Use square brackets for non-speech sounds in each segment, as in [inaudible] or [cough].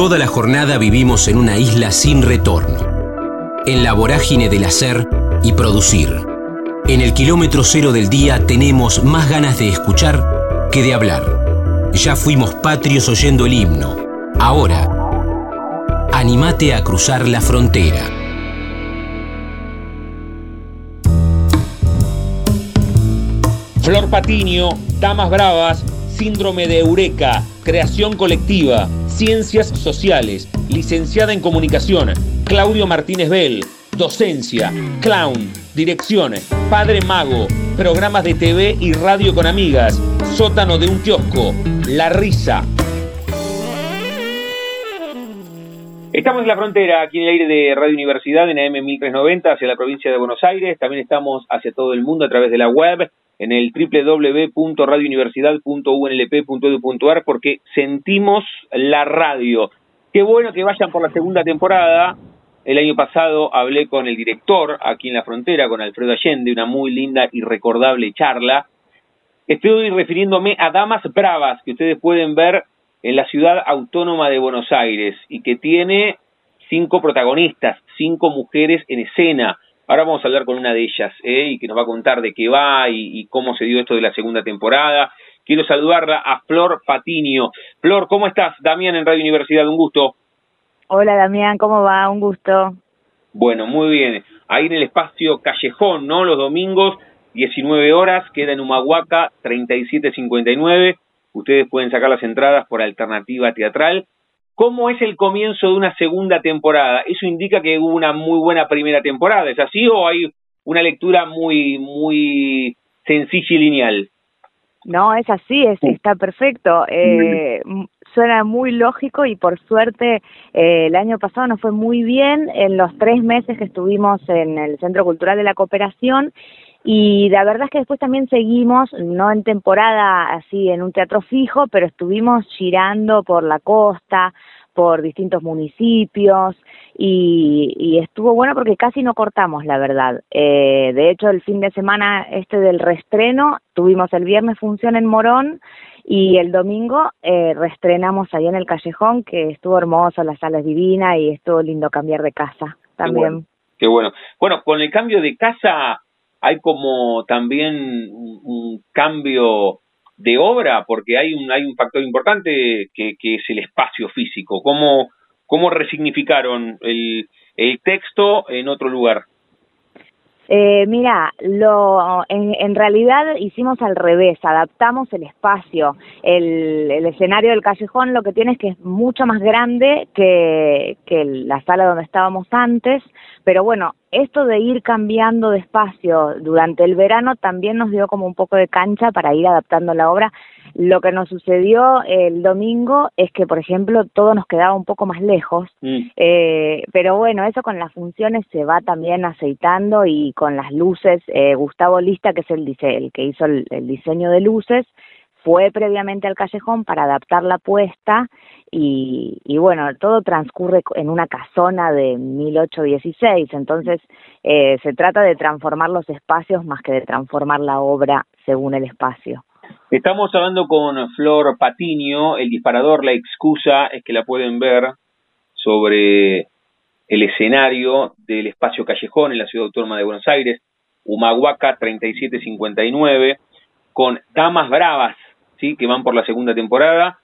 Toda la jornada vivimos en una isla sin retorno, en la vorágine del hacer y producir. En el kilómetro cero del día tenemos más ganas de escuchar que de hablar. Ya fuimos patrios oyendo el himno. Ahora, animate a cruzar la frontera. Flor Patiño, Damas Bravas, Síndrome de Eureka, Creación Colectiva, Ciencias Sociales, licenciada en Comunicación, Claudio Martínez Bell, Docencia, Clown, Dirección, Padre Mago, Programas de TV y Radio con Amigas, Sótano de un Kiosco, La Risa. Estamos en la frontera, aquí en el aire de Radio Universidad, en AM 1390, hacia la provincia de Buenos Aires. También estamos hacia todo el mundo a través de la web en el www.radiouniversidad.unlp.edu.ar porque sentimos la radio. Qué bueno que vayan por la segunda temporada. El año pasado hablé con el director aquí en la frontera, con Alfredo Allende, una muy linda y recordable charla. Estoy refiriéndome a Damas Bravas, que ustedes pueden ver en la ciudad autónoma de Buenos Aires y que tiene cinco protagonistas, cinco mujeres en escena Ahora vamos a hablar con una de ellas ¿eh? y que nos va a contar de qué va y, cómo se dio esto de la segunda temporada. Quiero saludarla a Flor Patiño. Flor, ¿cómo estás? Damián en Radio Universidad, un gusto. Hola Damián, ¿cómo va? Un gusto. Bueno, muy bien. Ahí en el espacio Callejón, ¿no? Los domingos, 19 horas, queda en Humahuaca, 3759. Ustedes pueden sacar las entradas por alternativa teatral ¿Cómo es el comienzo de una segunda temporada? Eso indica que hubo una muy buena primera temporada, ¿es así o hay una lectura muy muy sencilla y lineal? No, es así, es, está perfecto. Eh, suena muy lógico y por suerte eh, el año pasado nos fue muy bien en los tres meses que estuvimos en el Centro Cultural de la Cooperación y la verdad es que después también seguimos, no en temporada así en un teatro fijo, pero estuvimos girando por la costa, por distintos municipios y, y estuvo bueno porque casi no cortamos, la verdad. Eh, de hecho, el fin de semana este del restreno, tuvimos el viernes función en Morón y el domingo eh, reestrenamos ahí en el callejón, que estuvo hermoso, la sala es divina y estuvo lindo cambiar de casa también. Qué bueno. Bueno, con el cambio de casa hay como también un, cambio de obra, porque hay un, hay un factor importante que, que es el espacio físico. ¿Cómo, cómo resignificaron el, el texto en otro lugar? Eh, mira, lo, en, en, realidad hicimos al revés, adaptamos el espacio. El, el, escenario del callejón lo que tiene es que es mucho más grande que, que la sala donde estábamos antes, pero bueno, esto de ir cambiando de espacio durante el verano también nos dio como un poco de cancha para ir adaptando la obra. Lo que nos sucedió el domingo es que, por ejemplo, todo nos quedaba un poco más lejos, mm. eh, pero bueno, eso con las funciones se va también aceitando y con las luces. Eh, Gustavo Lista, que es el, el que hizo el diseño de luces, fue previamente al callejón para adaptar la puesta y, y bueno, todo transcurre en una casona de 1816, entonces eh, se trata de transformar los espacios más que de transformar la obra según el espacio. Estamos hablando con Flor Patiño, el disparador, la excusa es que la pueden ver sobre el escenario del espacio callejón en la ciudad autónoma de Buenos Aires, Humahuaca 3759, con Damas Bravas, ¿sí? que van por la segunda temporada.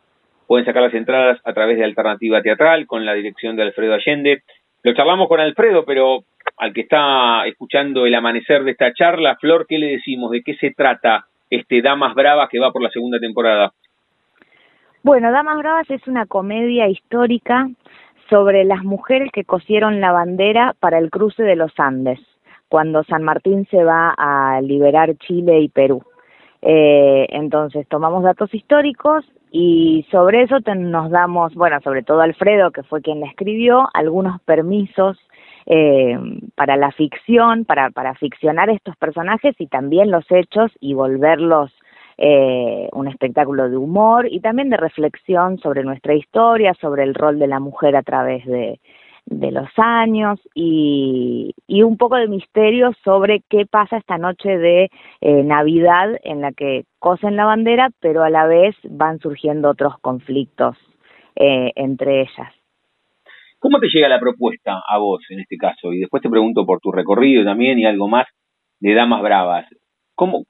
Pueden sacar las entradas a través de Alternativa Teatral con la dirección de Alfredo Allende. Lo charlamos con Alfredo, pero al que está escuchando el amanecer de esta charla, Flor, ¿qué le decimos? ¿De qué se trata este Damas Bravas que va por la segunda temporada? Bueno, Damas Bravas es una comedia histórica sobre las mujeres que cosieron la bandera para el cruce de los Andes, cuando San Martín se va a liberar Chile y Perú. Eh, entonces tomamos datos históricos y sobre eso nos damos, bueno, sobre todo Alfredo, que fue quien la escribió, algunos permisos eh, para la ficción, para, ficcionar estos personajes y también los hechos y volverlos eh, un espectáculo de humor y también de reflexión sobre nuestra historia, sobre el rol de la mujer a través de, los años y, y, un poco de misterio sobre qué pasa esta noche de eh, Navidad en la que cosen la bandera, pero a la vez van surgiendo otros conflictos eh, entre ellas. ¿Cómo te llega la propuesta a vos en este caso? Y después te pregunto por tu recorrido también y algo más de Damas Bravas. ¿Cómo,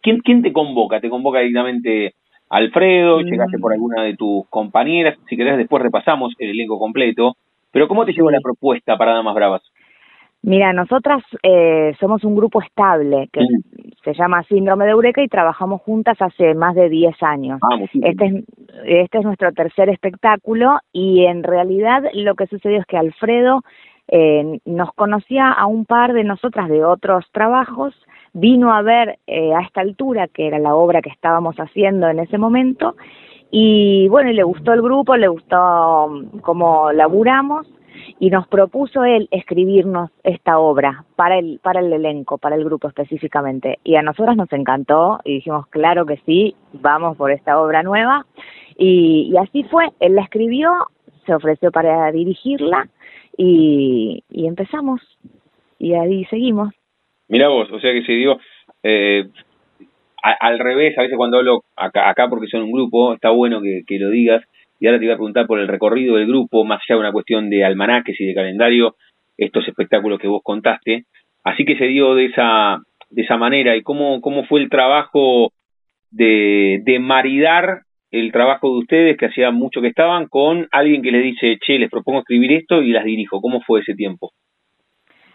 quién, quién te convoca? ¿Te convoca directamente Alfredo? Mm. ¿Llegaste por alguna de tus compañeras? Si querés, después repasamos el elenco completo. Pero ¿cómo te llegó la propuesta para Damas Bravas? Mira, nosotras eh, somos un grupo estable que se llama Síndrome de Eureka y trabajamos juntas hace más de 10 años. Ah, este, es, este es nuestro tercer espectáculo y en realidad lo que sucedió es que Alfredo eh, nos conocía a un par de nosotras de otros trabajos, vino a ver eh, a esta altura, que era la obra que estábamos haciendo en ese momento, y bueno, y le gustó el grupo, le gustó mm, cómo laburamos y nos propuso él escribirnos esta obra para el para el elenco, para el grupo específicamente. Y a nosotras nos encantó y dijimos, claro que sí, vamos por esta obra nueva. Y, y así fue, él la escribió, se ofreció para dirigirla y, empezamos. Y ahí seguimos. Mira vos, o sea que se dio eh, al revés, a veces cuando hablo acá, acá porque son un grupo, está bueno que lo digas, y ahora te voy a preguntar por el recorrido del grupo, más allá de una cuestión de almanaques y de calendario, estos espectáculos que vos contaste. Así que se dio de esa, de esa manera. ¿Y cómo, cómo fue el trabajo de, de maridar el trabajo de ustedes, que hacía mucho que estaban, con alguien que les dice, che, les propongo escribir esto y las dirijo? ¿Cómo fue ese tiempo?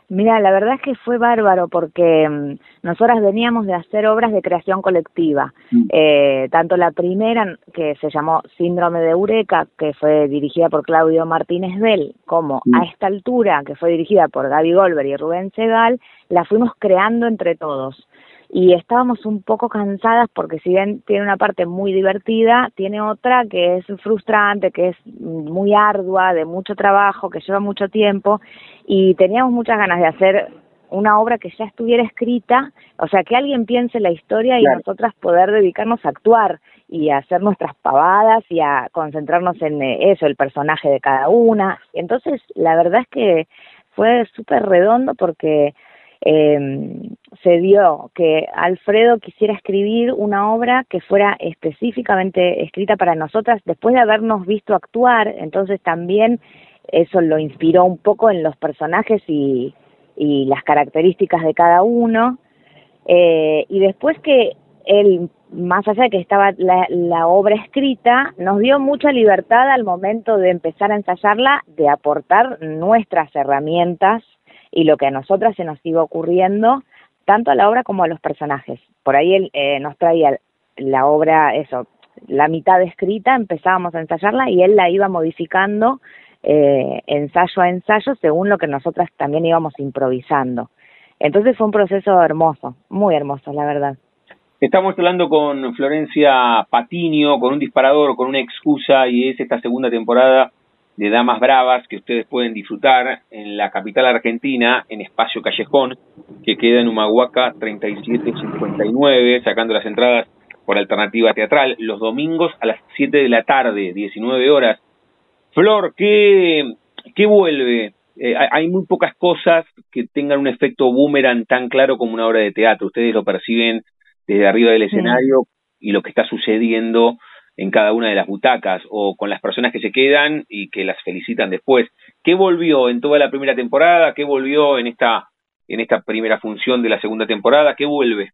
Mira, la verdad es que fue bárbaro porque mm, nosotras veníamos de hacer obras de creación colectiva. Mm. Eh, tanto la primera, que se llamó Síndrome de Eureka, que fue dirigida por Claudio Martínez Bell, como mm. A esta altura, que fue dirigida por Gaby Golver y Rubén Segal, la fuimos creando entre todos y estábamos un poco cansadas porque si bien tiene una parte muy divertida, tiene otra que es frustrante, que es muy ardua, de mucho trabajo, que lleva mucho tiempo y teníamos muchas ganas de hacer una obra que ya estuviera escrita, o sea, que alguien piense la historia y nosotras poder dedicarnos a actuar y a hacer nuestras pavadas y a concentrarnos en eh, eso, el personaje de cada una. Entonces, la verdad es que fue súper redondo porque eh, se dio que Alfredo quisiera escribir una obra que fuera específicamente escrita para nosotras después de habernos visto actuar, entonces también eso lo inspiró un poco en los personajes y, las características de cada uno. Eh, y después que él, más allá de que estaba la, la, obra escrita, nos dio mucha libertad al momento de empezar a ensayarla, de aportar nuestras herramientas y lo que a nosotras se nos iba ocurriendo, tanto a la obra como a los personajes. Por ahí él eh, nos traía la obra, eso, la mitad escrita, empezábamos a ensayarla y él la iba modificando eh, ensayo a ensayo según lo que nosotras también íbamos improvisando. Entonces fue un proceso hermoso, muy hermoso, la verdad. Estamos hablando con Florencia Patiño, con un disparador, con una excusa, y es esta segunda temporada de Damas Bravas que ustedes pueden disfrutar en la capital argentina, en Espacio Callejón, que queda en Humahuaca 3759, sacando las entradas por alternativa teatral, los domingos a las 7 de la tarde, 19 horas. Flor, ¿qué, qué vuelve? Eh, hay muy pocas cosas que tengan un efecto boomerang tan claro como una obra de teatro. Ustedes lo perciben desde arriba del escenario y lo que está sucediendo en cada una de las butacas o con las personas que se quedan y que las felicitan después. ¿Qué volvió en toda la primera temporada? ¿Qué volvió en esta en esta primera función de la segunda temporada? ¿Qué vuelve?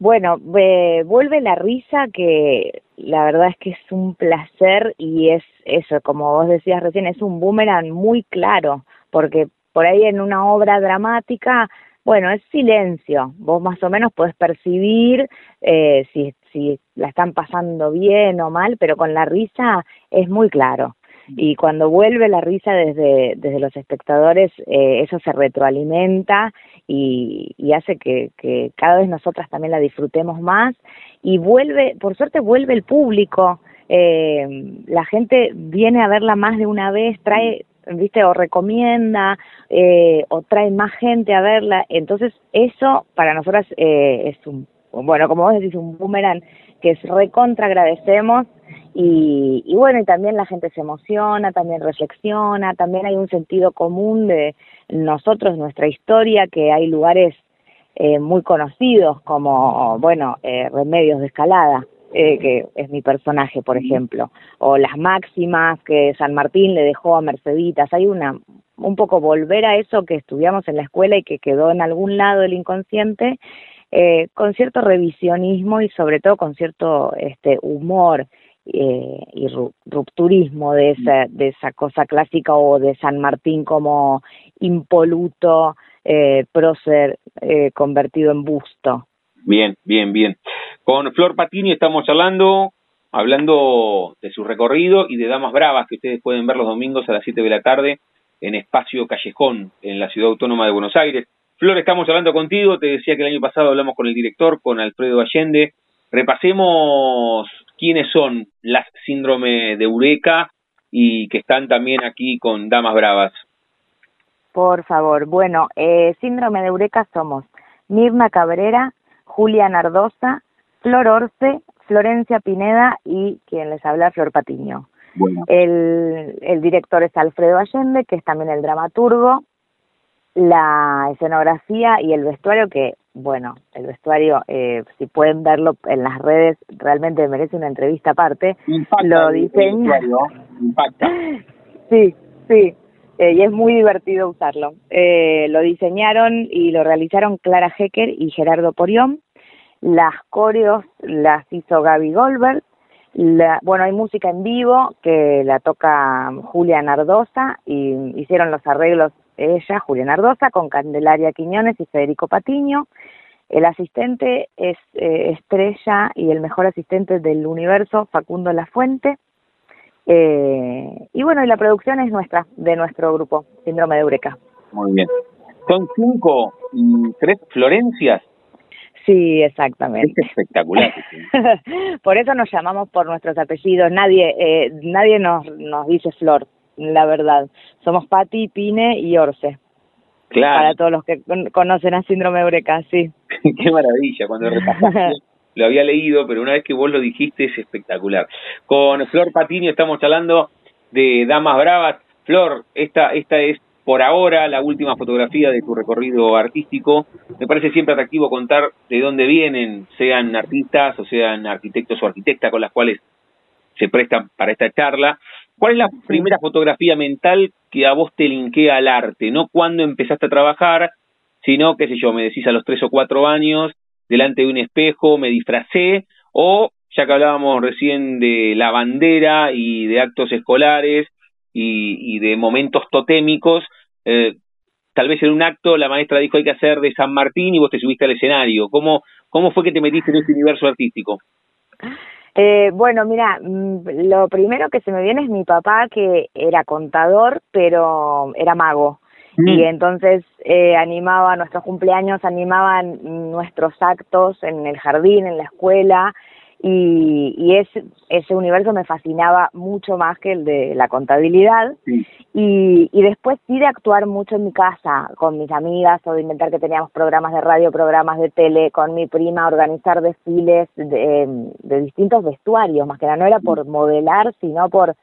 Bueno, vuelve la risa que la verdad es que es un placer y es eso, como vos decías recién, es un boomerang muy claro, porque por ahí en una obra dramática bueno, es silencio. Vos más o menos podés percibir eh, si, si la están pasando bien o mal, pero con la risa es muy claro. Y cuando vuelve la risa desde, desde los espectadores, eh, eso se retroalimenta y, y hace que, que cada vez nosotras también la disfrutemos más. Y vuelve, por suerte vuelve el público. Eh, la gente viene a verla más de una vez, trae viste o recomienda eh, o trae más gente a verla. Entonces eso para nosotras eh, es un bueno como vos decís un boomerang que es recontra agradecemos. Y, y bueno y también la gente se emociona también reflexiona también hay un sentido común de nosotros nuestra historia que hay lugares eh, muy conocidos como bueno eh, remedios de escalada eh, que es mi personaje, por ejemplo, o las máximas que San Martín le dejó a Merceditas. Hay una, un poco volver a eso que estudiamos en la escuela y que quedó en algún lado del inconsciente, eh, con cierto revisionismo y sobre todo con cierto este humor eh, y rupturismo de esa, de esa cosa clásica o de San Martín como impoluto eh, prócer eh, convertido en busto. Bien, bien, bien. Con Flor Patini estamos hablando, hablando de su recorrido y de Damas Bravas, que ustedes pueden ver los domingos a las 7 de la tarde en Espacio Callejón, en la Ciudad Autónoma de Buenos Aires. Flor, estamos hablando contigo, te decía que el año pasado hablamos con el director, con Alfredo Allende. Repasemos quiénes son las síndrome de Eureka y que están también aquí con Damas Bravas. Por favor, bueno, eh, síndrome de Eureka somos Mirna Cabrera, Julia Nardosa, Flor Orce, Florencia Pineda y quien les habla, Flor Patiño. El, el director es Alfredo Allende, que es también el dramaturgo, la escenografía y el vestuario, que bueno, el vestuario, eh, si pueden verlo en las redes, realmente merece una entrevista aparte. lo diseña. [laughs] Sí, sí, eh, y es muy divertido usarlo. Eh, lo diseñaron y lo realizaron Clara Hecker y Gerardo Porión. Las coreos las hizo Gaby Goldberg. La, bueno, hay música en vivo que la toca Julia Nardosa y hicieron los arreglos ella, Julia Nardosa, con Candelaria Quiñones y Federico Patiño. El asistente es eh, Estrella y el mejor asistente del universo, Facundo Lafuente. Eh, y bueno, y la producción es nuestra, de nuestro grupo, Síndrome de Eureka. Muy bien. Son cinco y tres Florencias. Sí, exactamente. Es espectacular. [laughs] por eso nos llamamos por nuestros apellidos. Nadie, eh, nadie nos, nos dice Flor, la verdad. Somos Pati, Pine y Orce. Claro. Para todos los que conocen a Síndrome de Eureka, sí. [laughs] Qué maravilla, cuando repasaste [laughs] lo había leído, pero una vez que vos lo dijiste es espectacular. Con Flor Patini estamos hablando de Damas Bravas. Flor, esta, esta es por ahora la última fotografía de tu recorrido artístico. Me parece siempre atractivo contar de dónde vienen, sean artistas o sean arquitectos o arquitectas con las cuales se prestan para esta charla. ¿Cuál es la primera fotografía mental que a vos te linkea al arte? No cuando empezaste a trabajar, sino, qué sé yo, me decís a los tres o cuatro años, delante de un espejo, me disfracé, o ya que hablábamos recién de la bandera y de actos escolares y, de momentos totémicos, eh, tal vez en un acto la maestra dijo hay que hacer de San Martín y vos te subiste al escenario. ¿Cómo, cómo fue que te metiste en este universo artístico? Eh, bueno, mira, mm, lo primero que se me viene es mi papá que era contador, pero era mago. Mm. Y entonces eh, animaba nuestros cumpleaños, animaban nuestros actos en el jardín, en la escuela, y, y ese, ese universo me fascinaba mucho más que el de la contabilidad. Y, y después sí de actuar mucho en mi casa, con mis amigas, o de inventar que teníamos programas de radio, programas de tele, con mi prima, organizar desfiles de, de distintos vestuarios, más que nada no era por modelar, sino por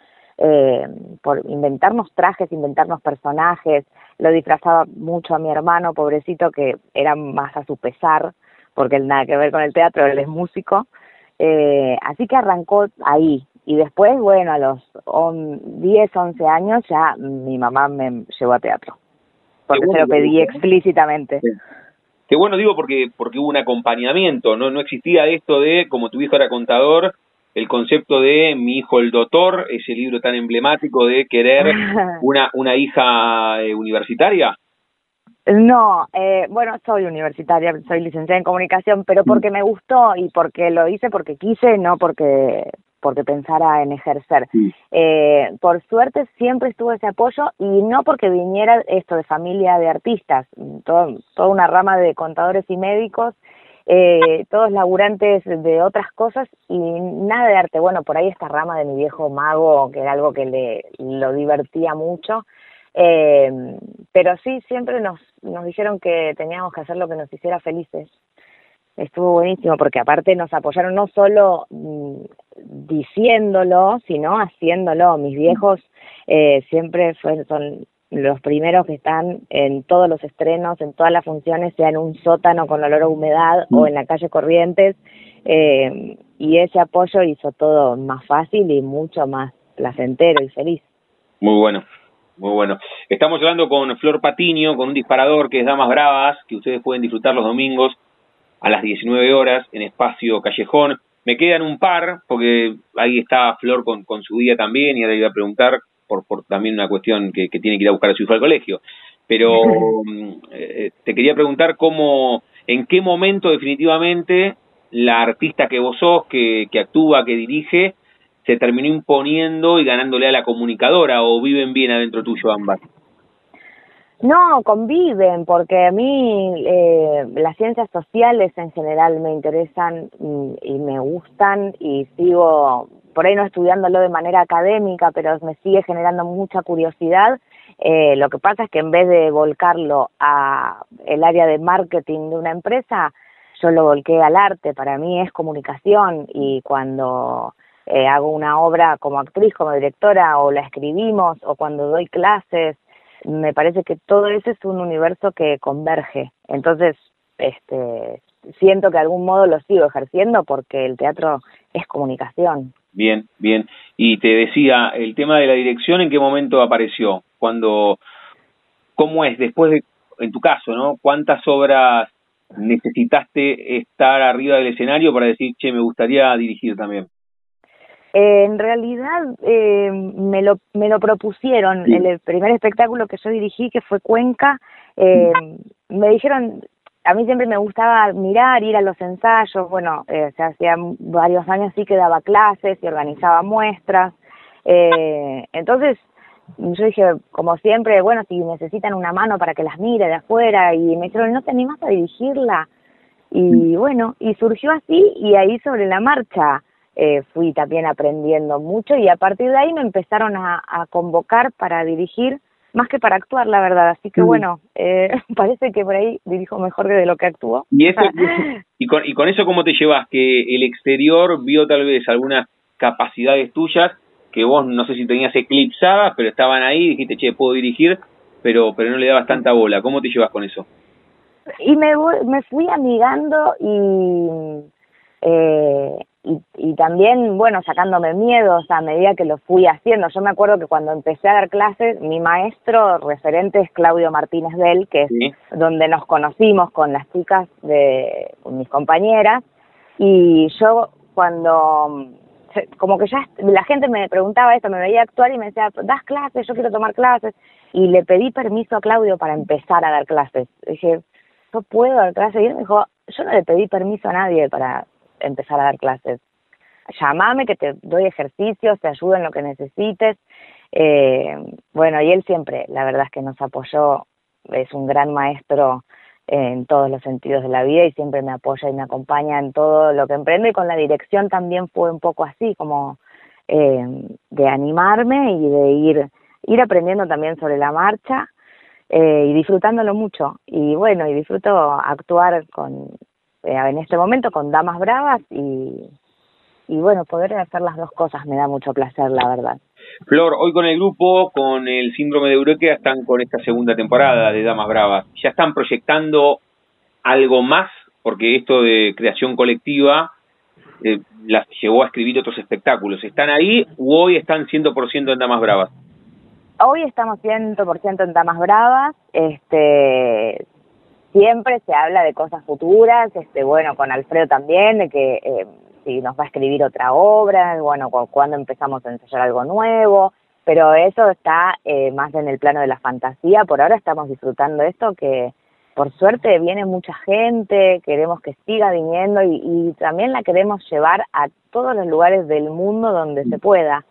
eh, por inventarnos trajes, inventarnos personajes. Lo disfrazaba mucho a mi hermano, pobrecito, que era más a su pesar, porque él nada que ver con el teatro, él es músico. Eh, así que arrancó ahí. Y después, bueno, a los 10, 11 años ya mi mamá me llevó a teatro. Porque se lo pedí explícitamente. Qué bueno, digo, porque porque hubo un acompañamiento, no no existía esto de, como tu hijo era contador, el concepto de mi hijo el doctor, ese libro tan emblemático de querer [laughs] una, una hija eh, universitaria? No, eh, bueno, soy universitaria, soy licenciada en comunicación, pero porque me gustó y porque lo hice porque quise, no porque porque pensara en ejercer. Eh, por suerte siempre estuvo ese apoyo y no porque viniera esto de familia de artistas, todo, toda una rama de contadores y médicos eh, todos laburantes de otras cosas y nada de arte. Bueno, por ahí esta rama de mi viejo mago, que era algo que le lo divertía mucho. Eh, pero sí, siempre nos, nos dijeron que teníamos que hacer lo que nos hiciera felices. Estuvo buenísimo porque aparte nos apoyaron no solo mm, diciéndolo, sino haciéndolo. Mis viejos eh, siempre fueron, son los primeros que están en todos los estrenos, en todas las funciones, sea en un sótano con olor a humedad o en la calle Corrientes. Eh, y ese apoyo hizo todo más fácil y mucho más placentero y feliz. Muy bueno, muy bueno. Estamos hablando con Flor Patiño, con un disparador que es Damas Bravas, que ustedes pueden disfrutar los domingos a las 19 horas en Espacio Callejón. Me quedan un par, porque ahí está Flor con, con su día también, y ahora iba a preguntar por, por también una cuestión que, tiene que ir a buscar a su hijo al colegio. Pero [laughs] eh, te quería preguntar cómo, en qué momento definitivamente la artista que vos sos, que, que actúa, que dirige, se terminó imponiendo y ganándole a la comunicadora o viven bien adentro tuyo ambas? No, conviven, porque a mí eh, las ciencias sociales en general me interesan y, me gustan y sigo, por ahí no estudiándolo de manera académica, pero me sigue generando mucha curiosidad. Eh, lo que pasa es que en vez de volcarlo a el área de marketing de una empresa, yo lo volqué al arte. Para mí es comunicación y cuando eh, hago una obra como actriz, como directora, o la escribimos, o cuando doy clases, me parece que todo eso es un universo que converge. Entonces, este, siento que de algún modo lo sigo ejerciendo porque el teatro es comunicación. Bien, bien. Y te decía, el tema de la dirección, ¿en qué momento apareció? Cuando, ¿cómo es después de, en tu caso, ¿no? ¿Cuántas obras necesitaste estar arriba del escenario para decir, che, me gustaría dirigir también? Eh, en realidad eh, me, lo, me lo propusieron, el, primer espectáculo que yo dirigí, que fue Cuenca, eh, me dijeron, a mí siempre me gustaba mirar, ir a los ensayos, bueno, eh, se hacía varios años sí que daba clases y organizaba muestras, eh, entonces yo dije, como siempre, bueno, si necesitan una mano para que las mire de afuera, y me dijeron, ¿no te animas a dirigirla? Y bueno, y surgió así, y ahí sobre la marcha, eh, fui también aprendiendo mucho y a partir de ahí me empezaron a, convocar para dirigir más que para actuar, la verdad. Así que bueno, eh, [laughs] parece que por ahí dirijo mejor que de lo que actúo. ¿Y, eso, y, con, ¿Y con eso cómo te llevas? Que el exterior vio tal vez algunas capacidades tuyas que vos no sé si tenías eclipsadas, pero estaban ahí, dijiste, che, puedo dirigir, pero, pero no le dabas tanta bola. ¿Cómo te llevas con eso? Y me, me fui amigando y eh, y, y también, bueno, sacándome miedos a medida que lo fui haciendo. Yo me acuerdo que cuando empecé a dar clases, mi maestro referente es Claudio Martínez Bell, que es donde nos conocimos con las chicas de con mis compañeras. Y yo cuando, como que ya la gente me preguntaba esto, me veía actuar y me decía, das clases, yo quiero tomar clases. Y le pedí permiso a Claudio para empezar a dar clases. dije, yo puedo dar clases. Y él me dijo, yo no le pedí permiso a nadie para empezar a dar clases. Llámame que te doy ejercicios, te ayudo en lo que necesites. Eh, bueno, y él siempre, la verdad es que nos apoyó, es un gran maestro en todos los sentidos de la vida y siempre me apoya y me acompaña en todo lo que emprendo y con la dirección también fue un poco así, como eh, de animarme y de ir, ir aprendiendo también sobre la marcha eh, y disfrutándolo mucho. Y bueno, y disfruto actuar con, eh, en este momento con Damas Bravas y, y bueno, poder hacer las dos cosas me da mucho placer, la verdad. Flor, hoy con el grupo, con el síndrome de Eureka, están con esta segunda temporada de Damas Bravas. ¿Ya están proyectando algo más? Porque esto de creación colectiva eh, las llevó a escribir otros espectáculos. ¿Están ahí o hoy están 100% en Damas Bravas? Hoy estamos 100% en Damas Bravas. Este, siempre se habla de cosas futuras, este, bueno, con Alfredo también, de que eh, si nos va a escribir otra obra, bueno, cuando empezamos a ensayar algo nuevo, pero eso está eh, más en el plano de la fantasía, por ahora estamos disfrutando esto que por suerte viene mucha gente, queremos que siga viniendo y, también la queremos llevar a todos los lugares del mundo donde se pueda.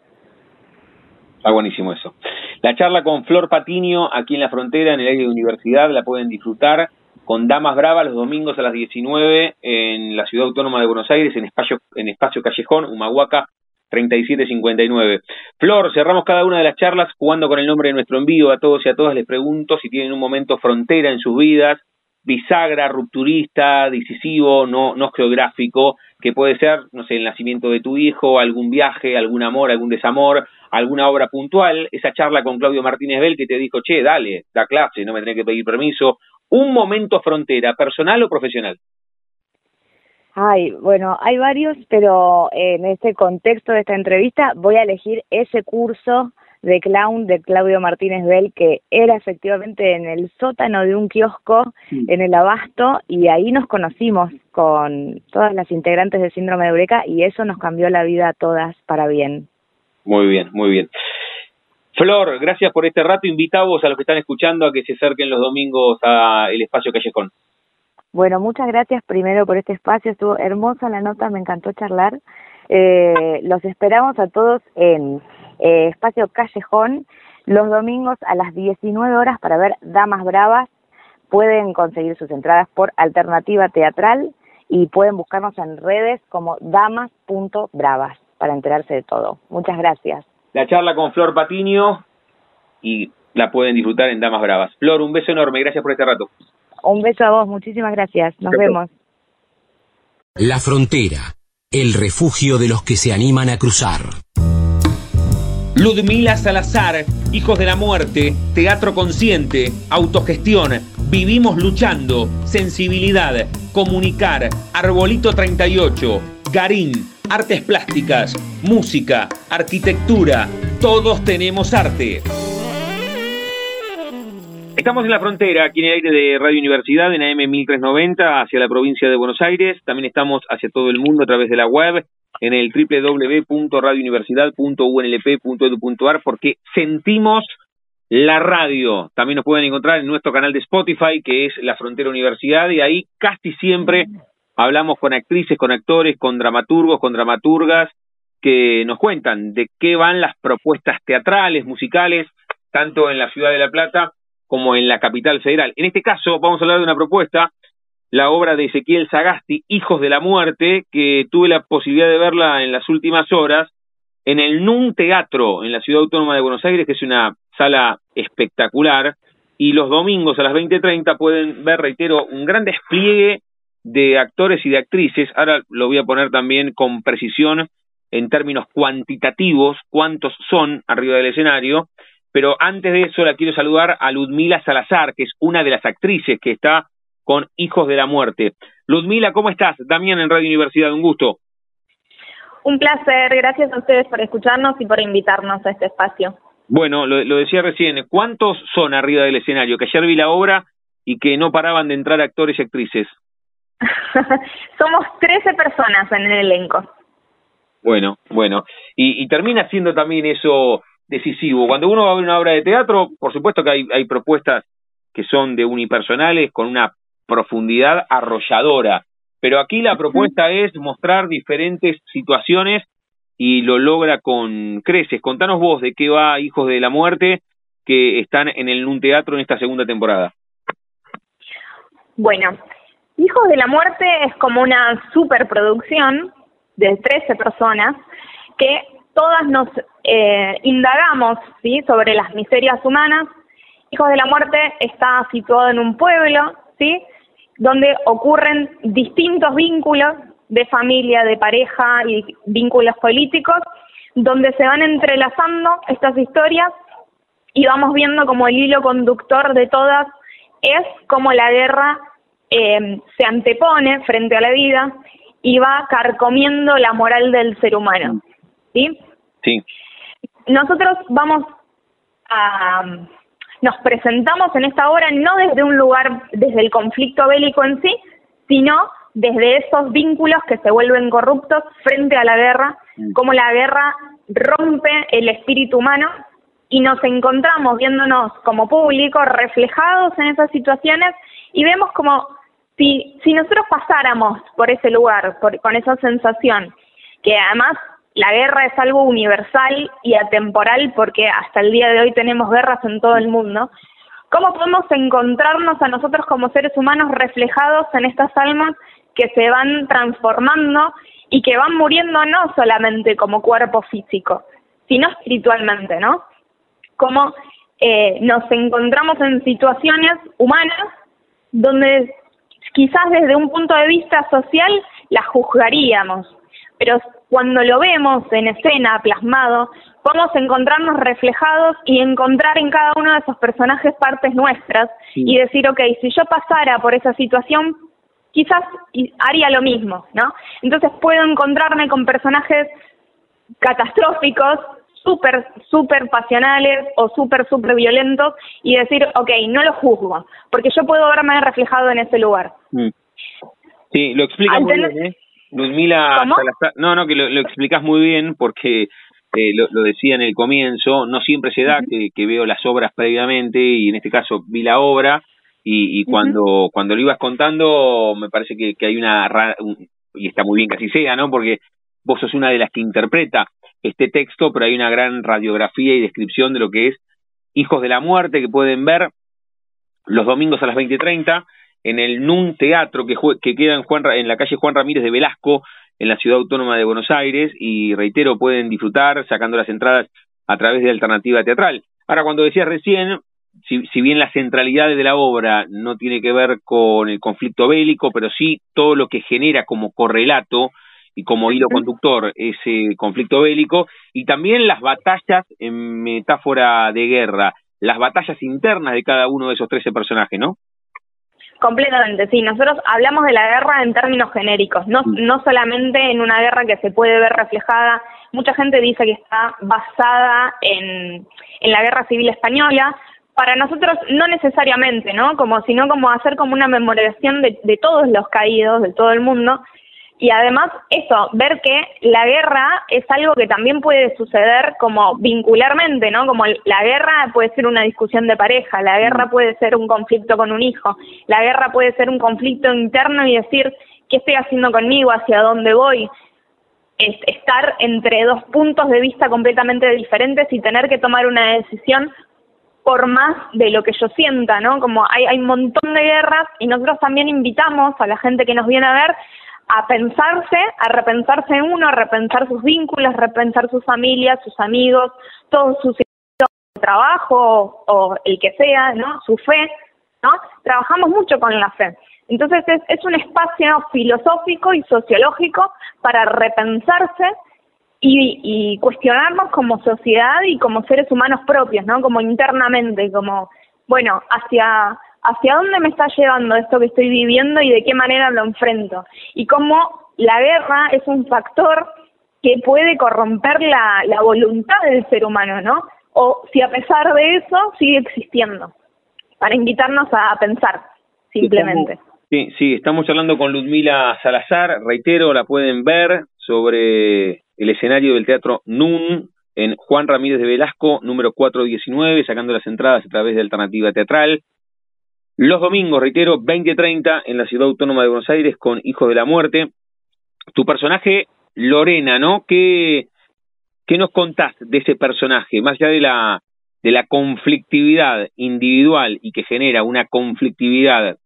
Está buenísimo eso. La charla con Flor Patiño aquí en la frontera, en el aire de universidad, la pueden disfrutar con Damas Bravas los domingos a las 19 en la Ciudad Autónoma de Buenos Aires, en Espacio, en espacio Callejón, Humahuaca 3759. Flor, cerramos cada una de las charlas jugando con el nombre de nuestro envío. A todos y a todas les pregunto si tienen un momento frontera en sus vidas, bisagra, rupturista, decisivo, no, no geográfico, que puede ser, no sé, el nacimiento de tu hijo, algún viaje, algún amor, algún desamor, alguna obra puntual, esa charla con Claudio Martínez Bell que te dijo, che, dale, da clase, no me tenés que pedir permiso, un momento frontera, personal o profesional. Ay, bueno, hay varios, pero en este contexto de esta entrevista voy a elegir ese curso de clown de Claudio Martínez Bell, que era efectivamente en el sótano de un kiosco en el Abasto, y ahí nos conocimos con todas las integrantes de Síndrome de Eureka, y eso nos cambió la vida a todas para bien. Muy bien, muy bien. Flor, gracias por este rato. Invitamos a los que están escuchando a que se acerquen los domingos a el espacio Callejón. Bueno, muchas gracias primero por este espacio. Estuvo hermosa la nota, me encantó charlar. Eh, los esperamos a todos en eh, espacio Callejón, los domingos a las 19 horas para ver Damas Bravas. Pueden conseguir sus entradas por Alternativa Teatral y pueden buscarnos en redes como damas.bravas para enterarse de todo. Muchas gracias. La charla con Flor Patiño y la pueden disfrutar en Damas Bravas. Flor, un beso enorme, gracias por este rato. Un beso a vos, muchísimas gracias. Nos vemos. La frontera, el refugio de los que se animan a cruzar. Ludmila Salazar, Hijos de la Muerte, Teatro Consciente, Autogestión, Vivimos Luchando, Sensibilidad, Comunicar, Arbolito 38, Garín, Artes Plásticas, Música, Arquitectura, todos tenemos arte. Estamos en la frontera, aquí en el aire de Radio Universidad, en AM 1390, hacia la provincia de Buenos Aires. También estamos hacia todo el mundo a través de la web en el www.radiouniversidad.unlp.edu.ar porque sentimos la radio. También nos pueden encontrar en nuestro canal de Spotify, que es La Frontera Universidad, y ahí casi siempre hablamos con actrices, con actores, con dramaturgos, con dramaturgas, que nos cuentan de qué van las propuestas teatrales, musicales, tanto en la ciudad de La Plata como en la capital federal. En este caso vamos a hablar de una propuesta la obra de Ezequiel Sagasti, Hijos de la Muerte, que tuve la posibilidad de verla en las últimas horas en el NUN Teatro, en la Ciudad Autónoma de Buenos Aires, que es una sala espectacular, y los domingos a las 20.30 pueden ver, reitero, un gran despliegue de actores y de actrices. Ahora lo voy a poner también con precisión en términos cuantitativos, cuántos son arriba del escenario, pero antes de eso la quiero saludar a Ludmila Salazar, que es una de las actrices que está con Hijos de la Muerte. Ludmila, ¿cómo estás? Damián en Radio Universidad, un gusto. Un placer, gracias a ustedes por escucharnos y por invitarnos a este espacio. Bueno, lo, decía recién, ¿cuántos son arriba del escenario? Que ayer vi la obra y que no paraban de entrar actores y actrices. [laughs] Somos 13 personas en el elenco. Bueno, bueno. Y, y, termina siendo también eso decisivo. Cuando uno va a ver una obra de teatro, por supuesto que hay, hay propuestas que son de unipersonales con una profundidad arrolladora. Pero aquí la propuesta es mostrar diferentes situaciones y lo logra con creces. Contanos vos de qué va Hijos de la Muerte que están en el un teatro en esta segunda temporada. Bueno, Hijos de la Muerte es como una superproducción de 13 personas que todas nos eh, indagamos ¿sí? sobre las miserias humanas. Hijos de la Muerte está situado en un pueblo, ¿sí? donde ocurren distintos vínculos de familia, de pareja y vínculos políticos, donde se van entrelazando estas historias y vamos viendo como el hilo conductor de todas es como la guerra eh, se antepone frente a la vida y va carcomiendo la moral del ser humano. ¿Sí? Sí. Nosotros vamos a nos presentamos en esta obra no desde un lugar, desde el conflicto bélico en sí, sino desde esos vínculos que se vuelven corruptos frente a la guerra, mm. como la guerra rompe el espíritu humano y nos encontramos viéndonos como público reflejados en esas situaciones y vemos como si, si nosotros pasáramos por ese lugar, por, con esa sensación, que además la guerra es algo universal y atemporal porque hasta el día de hoy tenemos guerras en todo el mundo. ¿Cómo podemos encontrarnos a nosotros como seres humanos reflejados en estas almas que se van transformando y que van muriendo no solamente como cuerpo físico, sino espiritualmente, ¿no? Cómo eh, nos encontramos en situaciones humanas donde quizás desde un punto de vista social la juzgaríamos, pero cuando lo vemos en escena, plasmado, podemos encontrarnos reflejados y encontrar en cada uno de esos personajes partes nuestras y decir, ok, si yo pasara por esa situación, quizás haría lo mismo, ¿no? Entonces puedo encontrarme con personajes catastróficos, súper, súper pasionales o súper, súper violentos y decir, ok, no lo juzgo, porque yo puedo verme reflejado en ese lugar. Mm. Sí, lo explica muy bien, ¿eh? Luzmila no, no, que lo, lo explicas muy bien porque eh, lo, decía en el comienzo, no siempre se da que, veo las obras previamente y en este caso vi la obra y, y cuando, cuando lo ibas contando me parece que, que hay una, y está muy bien que así sea, ¿no? Porque vos sos una de las que interpreta este texto, pero hay una gran radiografía y descripción de lo que es Hijos de la Muerte que pueden ver los domingos a las 20.30 en el NUN Teatro que, que queda en, Juan, en la calle Juan Ramírez de Velasco, en la ciudad autónoma de Buenos Aires, y reitero, pueden disfrutar sacando las entradas a través de Alternativa Teatral. Ahora, cuando decías recién, si, si bien la centralidad de la obra no tiene que ver con el conflicto bélico, pero sí todo lo que genera como correlato y como hilo conductor ese conflicto bélico, y también las batallas en metáfora de guerra, las batallas internas de cada uno de esos 13 personajes, ¿no? Completamente, sí. Nosotros hablamos de la guerra en términos genéricos, no, mm. no solamente en una guerra que se puede ver reflejada. Mucha gente dice que está basada en, en la guerra civil española. Para nosotros no necesariamente, ¿no? Como sino como hacer como una memoración de, de todos los caídos de todo el mundo y además eso, ver que la guerra es algo que también puede suceder como vincularmente, ¿no? Como la guerra puede ser una discusión de pareja, la guerra mm. puede ser un conflicto con un hijo, la guerra puede ser un conflicto interno y decir, ¿qué estoy haciendo conmigo? ¿Hacia dónde voy? Es estar entre dos puntos de vista completamente diferentes y tener que tomar una decisión por más de lo que yo sienta, ¿no? Como hay, hay un montón de guerras y nosotros también invitamos a la gente que nos viene a ver a pensarse, a repensarse uno, a repensar sus vínculos, repensar sus familias, sus amigos, todos sus trabajo o, el que sea, ¿no? Su fe, ¿no? Trabajamos mucho con la fe. Entonces es, es un espacio filosófico y sociológico para repensarse y, y cuestionarnos como sociedad y como seres humanos propios, ¿no? Como internamente, como, bueno, hacia hacia dónde me está llevando esto que estoy viviendo y de qué manera lo enfrento. Y cómo la guerra es un factor que puede corromper la, la voluntad del ser humano, ¿no? O si a pesar de eso sigue existiendo, para invitarnos a pensar, simplemente. sí, sí, estamos hablando con Ludmila Salazar, reitero, la pueden ver sobre el escenario del Teatro NUN en Juan Ramírez de Velasco, número 419, sacando las entradas a través de Alternativa Teatral. Los domingos, reitero, 20.30 en la Ciudad Autónoma de Buenos Aires con Hijos de la Muerte. Tu personaje, Lorena, ¿no? ¿Qué, qué nos contás de ese personaje? Más allá de la, de la conflictividad individual y que genera una conflictividad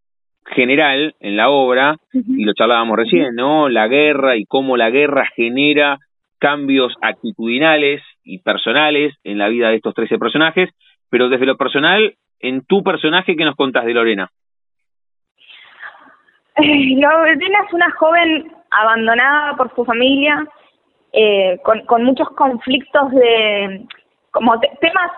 general en la obra, y lo charlábamos recién, ¿no? La guerra y cómo la guerra genera cambios actitudinales y personales en la vida de estos 13 personajes, pero desde lo personal, en tu personaje, ¿qué nos contás de Lorena? Lorena es una joven abandonada por su familia, eh, con, muchos conflictos de, como temas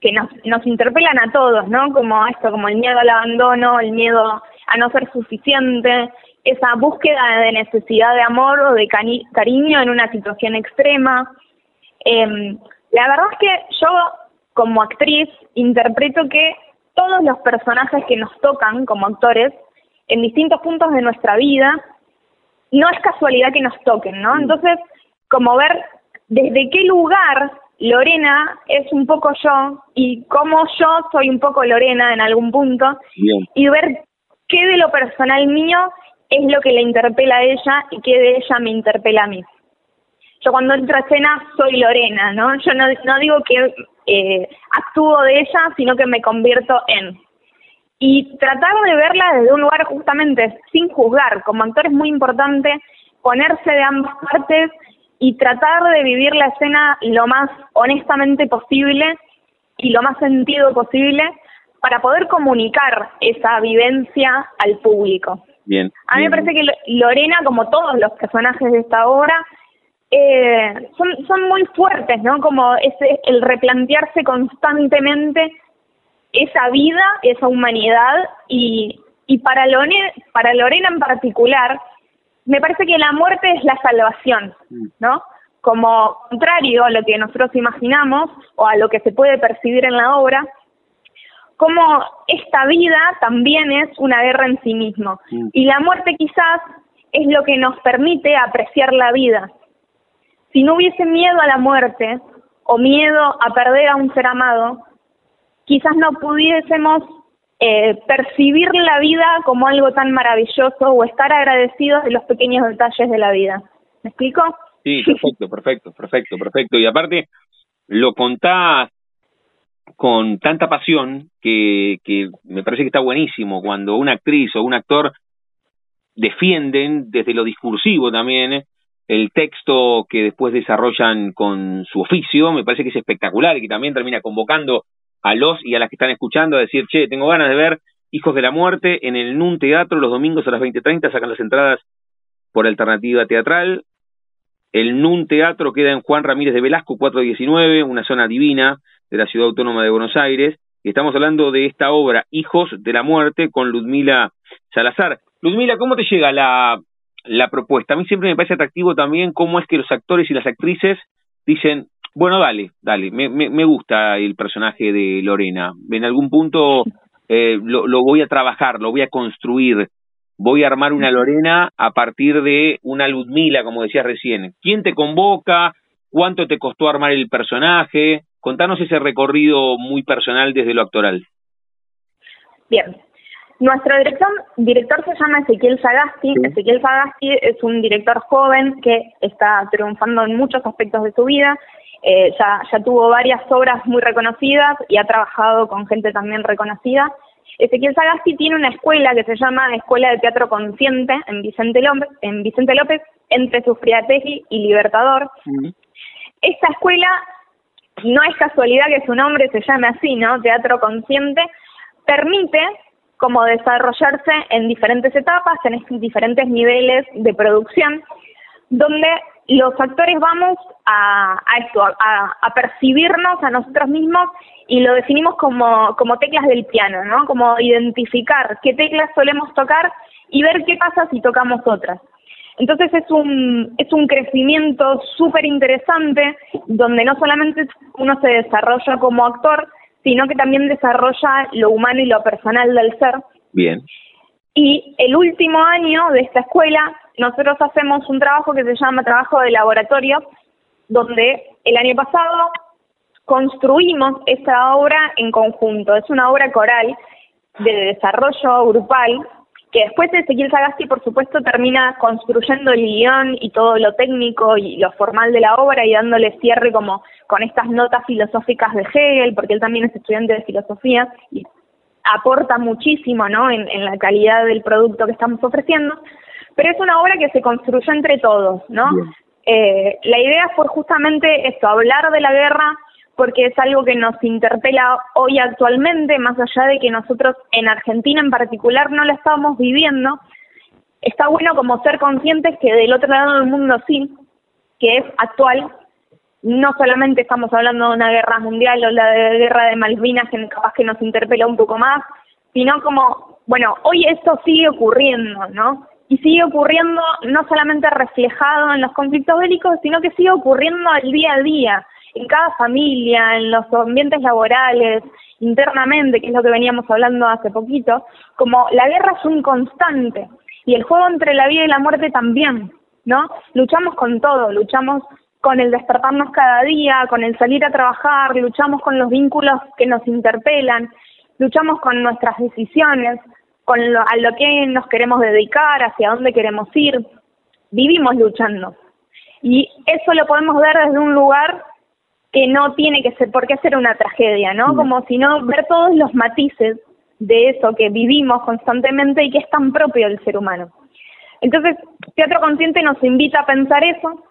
que nos, nos interpelan a todos, ¿no? Como esto, como el miedo al abandono, el miedo a no ser suficiente, esa búsqueda de necesidad de amor o de cariño en una situación extrema. Eh, la verdad es que yo, como actriz, interpreto que todos los personajes que nos tocan como actores en distintos puntos de nuestra vida, no es casualidad que nos toquen, ¿no? Mm. Entonces, como ver desde qué lugar Lorena es un poco yo y cómo yo soy un poco Lorena en algún punto y ver qué de lo personal mío es lo que le interpela a ella y qué de ella me interpela a mí. Yo cuando entro a escena soy Lorena, ¿no? Yo no, no digo que eh, actúo de ella, sino que me convierto en. Y tratar de verla desde un lugar justamente sin juzgar. Como actor es muy importante ponerse de ambas partes y tratar de vivir la escena lo más honestamente posible y lo más sentido posible para poder comunicar esa vivencia al público. Bien. A mí me parece que Lorena, como todos los personajes de esta obra, eh, son, son muy fuertes, ¿no? Como ese, el replantearse constantemente esa vida, esa humanidad y, y para, Lorena, para Lorena en particular, me parece que la muerte es la salvación, mm. ¿no? Como contrario a lo que nosotros imaginamos o a lo que se puede percibir en la obra, como esta vida también es una guerra en sí mismo. Mm. Y la muerte quizás es lo que nos permite apreciar la vida. Si no hubiese miedo a la muerte o miedo a perder a un ser amado, quizás no pudiésemos eh, percibir la vida como algo tan maravilloso o estar agradecidos de los pequeños detalles de la vida. ¿Me explico? Sí, [laughs] perfecto, perfecto, perfecto, perfecto. Y aparte, lo contás con tanta pasión que, que me parece que está buenísimo cuando una actriz o un actor defienden desde lo discursivo también el texto que después desarrollan con su oficio, me parece que es espectacular y que también termina convocando a los y a las que están escuchando a decir, che, tengo ganas de ver Hijos de la Muerte en el NUN Teatro los domingos a las 20.30, sacan las entradas por alternativa teatral. El NUN Teatro queda en Juan Ramírez de Velasco, 419, una zona divina de la Ciudad Autónoma de Buenos Aires. Y estamos hablando de esta obra, Hijos de la Muerte, con Ludmila Salazar. Ludmila, ¿cómo te llega la, la propuesta? A mí siempre me parece atractivo también cómo es que los actores y las actrices dicen, bueno, dale, dale, me, me, me gusta el personaje de Lorena. En algún punto eh, lo, lo voy a trabajar, lo voy a construir, voy a armar una Lorena a partir de una Ludmila, como decías recién. ¿Quién te convoca? ¿Cuánto te costó armar el personaje? Contanos ese recorrido muy personal desde lo actoral. Bien. Nuestro director, director se llama Ezequiel Sagasti. Ezequiel Sagasti es un director joven que está triunfando en muchos aspectos de su vida eh, ya, ya tuvo varias obras muy reconocidas y ha trabajado con gente también reconocida. Ezequiel Sagasti tiene una escuela que se llama Escuela de Teatro Consciente en Vicente López, en Vicente López entre Sufriategui y Libertador. Esta escuela, no es casualidad que su nombre se llame así, ¿no? Teatro Consciente, permite como desarrollarse en diferentes etapas, en diferentes niveles de producción, donde los actores vamos a, a esto, a, percibirnos a nosotros mismos y lo definimos como, como teclas del piano, ¿no? Como identificar qué teclas solemos tocar y ver qué pasa si tocamos otras. Entonces es un, es un crecimiento súper interesante donde no solamente uno se desarrolla como actor, sino que también desarrolla lo humano y lo personal del ser. Bien. Y el último año de esta escuela nosotros hacemos un trabajo que se llama trabajo de laboratorio, donde el año pasado construimos esta obra en conjunto. Es una obra coral de desarrollo grupal que después Ezequiel Sagasti, por supuesto, termina construyendo el guion y todo lo técnico y lo formal de la obra y dándole cierre como con estas notas filosóficas de Hegel, porque él también es estudiante de filosofía y aporta muchísimo ¿no? en, en la calidad del producto que estamos ofreciendo pero es una obra que se construyó entre todos, ¿no? Eh, la idea fue justamente esto, hablar de la guerra, porque es algo que nos interpela hoy actualmente, más allá de que nosotros en Argentina en particular no la estamos viviendo, está bueno como ser conscientes que del otro lado del mundo sí, que es actual, no solamente estamos hablando de una guerra mundial o la de guerra de Malvinas que capaz que nos interpela un poco más, sino como, bueno, hoy esto sigue ocurriendo, ¿no? y sigue ocurriendo no solamente reflejado en los conflictos bélicos, sino que sigue ocurriendo al día a día, en cada familia, en los ambientes laborales, internamente, que es lo que veníamos hablando hace poquito, como la guerra es un constante y el juego entre la vida y la muerte también, ¿no? Luchamos con todo, luchamos con el despertarnos cada día, con el salir a trabajar, luchamos con los vínculos que nos interpelan, luchamos con nuestras decisiones, con lo, a lo que nos queremos dedicar, hacia dónde queremos ir. Vivimos luchando. Y eso lo podemos ver desde un lugar que no tiene que ser, por qué ser una tragedia, ¿no? Mm. Como si no ver todos los matices de eso que vivimos constantemente y que es tan propio del ser humano. Entonces, Teatro Consciente nos invita a pensar eso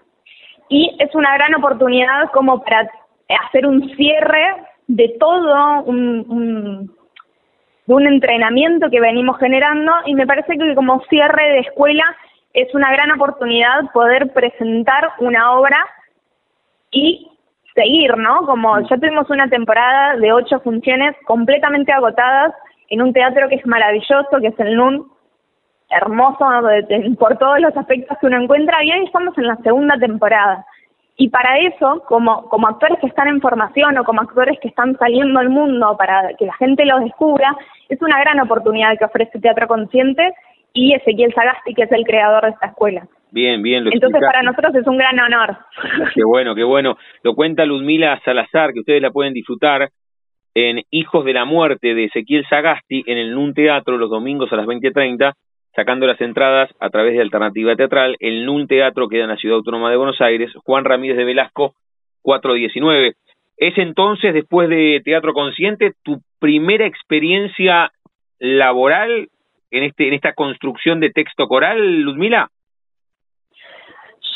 y es una gran oportunidad como para hacer un cierre de todo un, un de un entrenamiento que venimos generando y me parece que como cierre de escuela es una gran oportunidad poder presentar una obra y seguir, ¿no? Como ya tuvimos una temporada de ocho funciones completamente agotadas en un teatro que es maravilloso, que es el NUN, hermoso por todos los aspectos que uno encuentra, y hoy estamos en la segunda temporada. Y para eso, como, como actores que están en formación o como actores que están saliendo al mundo para que la gente los descubra, es una gran oportunidad que ofrece Teatro Consciente y Ezequiel Sagasti, que es el creador de esta escuela. Bien, bien. Lo Entonces para nosotros es un gran honor. [laughs] Qué bueno, qué bueno. Lo cuenta Ludmila Salazar, que ustedes la pueden disfrutar en Hijos de la Muerte de Ezequiel Sagasti en el NUN Teatro los domingos a las 20.30 sacando las entradas a través de Alternativa Teatral. El NUN Teatro queda en la Ciudad Autónoma de Buenos Aires. Juan Ramírez de Velasco, 419. ¿Es entonces, después de Teatro Consciente, tu primera experiencia laboral en, este, en esta construcción de texto coral, Luzmila?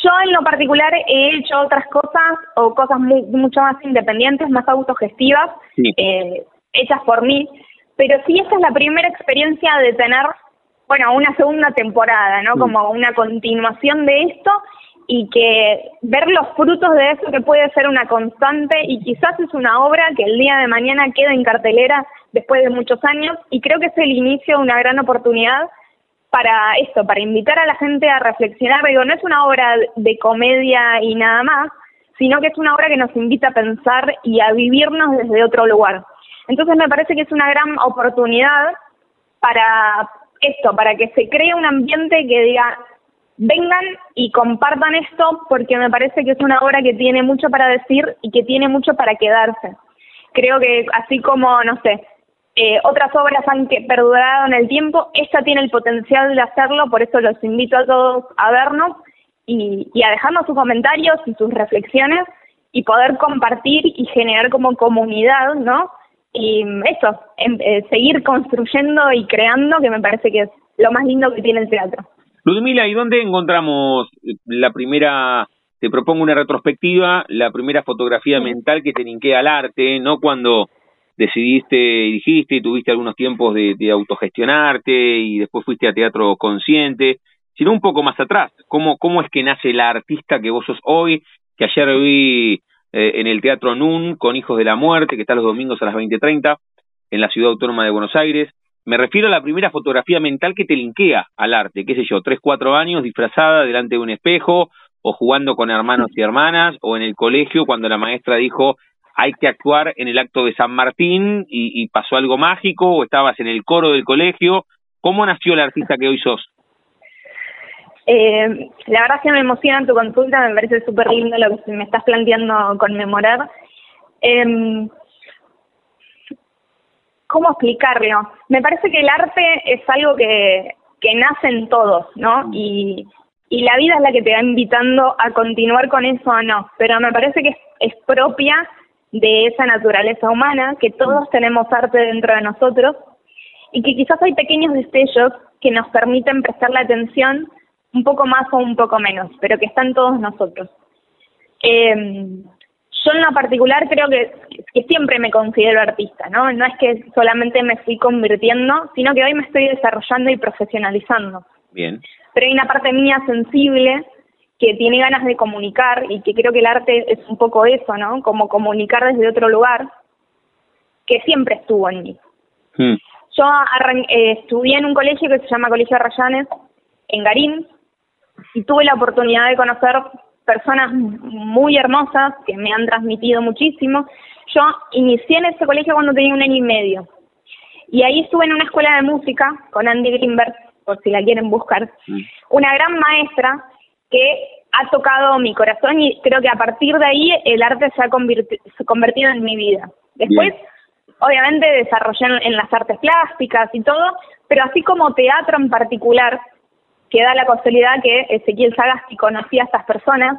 Yo en lo particular he hecho otras cosas o cosas mucho más independientes, más autogestivas, eh, hechas por mí, pero sí esta es la primera experiencia de tener bueno, una segunda temporada, ¿no? Mm. Como una continuación de esto y que ver los frutos de eso que puede ser una constante y quizás es una obra que el día de mañana queda en cartelera después de muchos años y creo que es el inicio de una gran oportunidad para esto, para invitar a la gente a reflexionar. Digo, no es una obra de comedia y nada más, sino que es una obra que nos invita a pensar y a vivirnos desde otro lugar. Entonces me parece que es una gran oportunidad para esto, para que se cree un ambiente que diga, vengan y compartan esto porque me parece que es una obra que tiene mucho para decir y que tiene mucho para quedarse. Creo que así como, no sé, eh, otras obras han que perdurado en el tiempo, esta tiene el potencial de hacerlo, por eso los invito a todos a vernos y, y a dejarnos sus comentarios y sus reflexiones y poder compartir y generar como comunidad, ¿no? y eso, em, eh, seguir construyendo y creando, que me parece que es lo más lindo que tiene el teatro. Ludmila, ¿y dónde encontramos la primera, te propongo una retrospectiva, la primera fotografía mental que te linkea al arte, no cuando decidiste dijiste y tuviste algunos tiempos de, de, autogestionarte y después fuiste a teatro consciente, sino un poco más atrás, ¿cómo, cómo es que nace la artista que vos sos hoy, que ayer vi eh, en el Teatro NUN con Hijos de la Muerte, que está los domingos a las 20.30 en la Ciudad Autónoma de Buenos Aires. Me refiero a la primera fotografía mental que te linkea al arte, qué sé yo, tres, cuatro años disfrazada delante de un espejo o jugando con hermanos y hermanas o en el colegio cuando la maestra dijo hay que actuar en el acto de San Martín y, pasó algo mágico o estabas en el coro del colegio. ¿Cómo nació la artista que hoy sos? Eh, la verdad que me emociona tu consulta, me parece súper lindo lo que me estás planteando conmemorar. Eh, ¿Cómo explicarlo? Me parece que el arte es algo que, que nace en todos, ¿no? Y, y la vida es la que te va invitando a continuar con eso o no, pero me parece que es, es propia de esa naturaleza humana, que todos tenemos arte dentro de nosotros y que quizás hay pequeños destellos que nos permiten prestar la atención un poco más o un poco menos, pero que están todos nosotros. Eh, yo en lo particular creo que, que siempre me considero artista, ¿no? No es que solamente me fui convirtiendo, sino que hoy me estoy desarrollando y profesionalizando. Bien. Pero hay una parte mía sensible que tiene ganas de comunicar y que creo que el arte es un poco eso, ¿no? Como comunicar desde otro lugar, que siempre estuvo en mí. Hmm. Yo eh, estudié en un colegio que se llama Colegio Rayanes, en Garín, y tuve la oportunidad de conocer personas muy hermosas que me han transmitido muchísimo. Yo inicié en ese colegio cuando tenía un año y medio. Y ahí estuve en una escuela de música con Andy Greenberg, por si la quieren buscar. Mm. Una gran maestra que ha tocado mi corazón y creo que a partir de ahí el arte se ha convertido en mi vida. Después, obviamente, desarrollé en las artes plásticas y todo, pero así como teatro en particular, que da la casualidad que Ezequiel Sagasti conocía a estas personas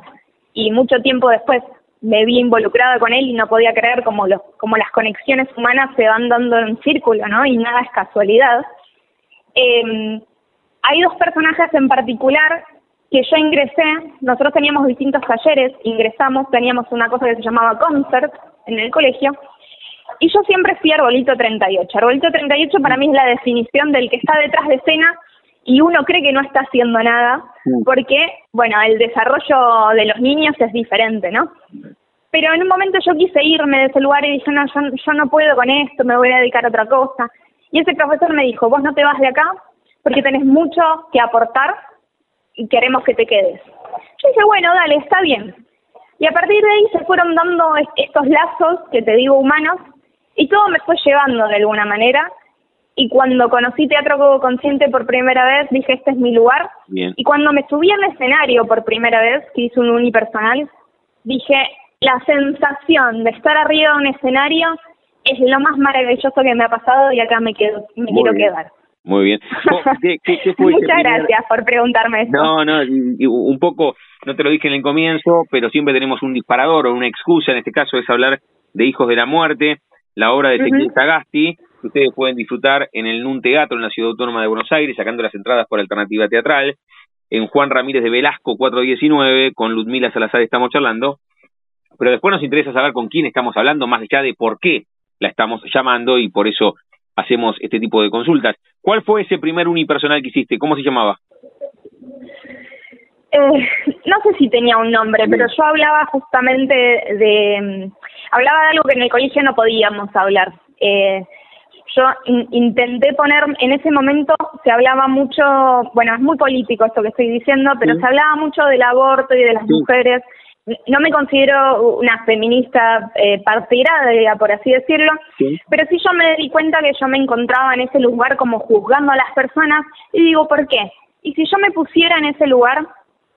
y mucho tiempo después me vi involucrada con él y no podía creer cómo, los, como las conexiones humanas se van dando en círculo, ¿no? Y nada es casualidad. Eh, hay dos personajes en particular que yo ingresé, nosotros teníamos distintos talleres, ingresamos, teníamos una cosa que se llamaba concert en el colegio, y yo siempre fui arbolito 38. Arbolito 38 para mí es la definición del que está detrás de escena y uno cree que no está haciendo nada, porque, bueno, el desarrollo de los niños es diferente, ¿no? Pero en un momento yo quise irme de ese lugar y dije, no, yo, yo no puedo con esto, me voy a dedicar a otra cosa. Y ese profesor me dijo, vos no te vas de acá porque tenés mucho que aportar y queremos que te quedes. Yo dije, bueno, dale, está bien. Y a partir de ahí se fueron dando estos lazos, que te digo, humanos, y todo me fue llevando de alguna manera. Y cuando conocí Teatro Consciente por primera vez, dije, este es mi lugar. Y cuando me subí al escenario por primera vez, que hice un unipersonal, dije, la sensación de estar arriba de un escenario es lo más maravilloso que me ha pasado y acá me, quedo, me quiero quedar. Muy bien. [laughs] Muchas gracias por preguntarme eso. No, no, un poco, no te lo dije en el comienzo, pero siempre tenemos un disparador o una excusa, en este caso es hablar de Hijos de la Muerte, la obra de Ezequiel Sagasti, que ustedes pueden disfrutar en el NUN Teatro en la Ciudad Autónoma de Buenos Aires, sacando las entradas por alternativa teatral, en Juan Ramírez de Velasco 419, con Ludmila Salazar estamos charlando, pero después nos interesa saber con quién estamos hablando, más allá de por qué la estamos llamando y por eso hacemos este tipo de consultas. ¿Cuál fue ese primer unipersonal que hiciste? ¿Cómo se llamaba? Eh, no sé si tenía un nombre, pero yo hablaba justamente de, hablaba de algo que en el colegio no podíamos hablar. Eh, yo intenté poner, en ese momento se hablaba mucho, bueno, es muy político esto que estoy diciendo, pero se hablaba mucho del aborto y de las mujeres no me considero una feminista eh, partidaria, por así decirlo, pero sí yo me di cuenta que yo me encontraba en ese lugar como juzgando a las personas y digo, ¿por qué? Y si yo me pusiera en ese lugar,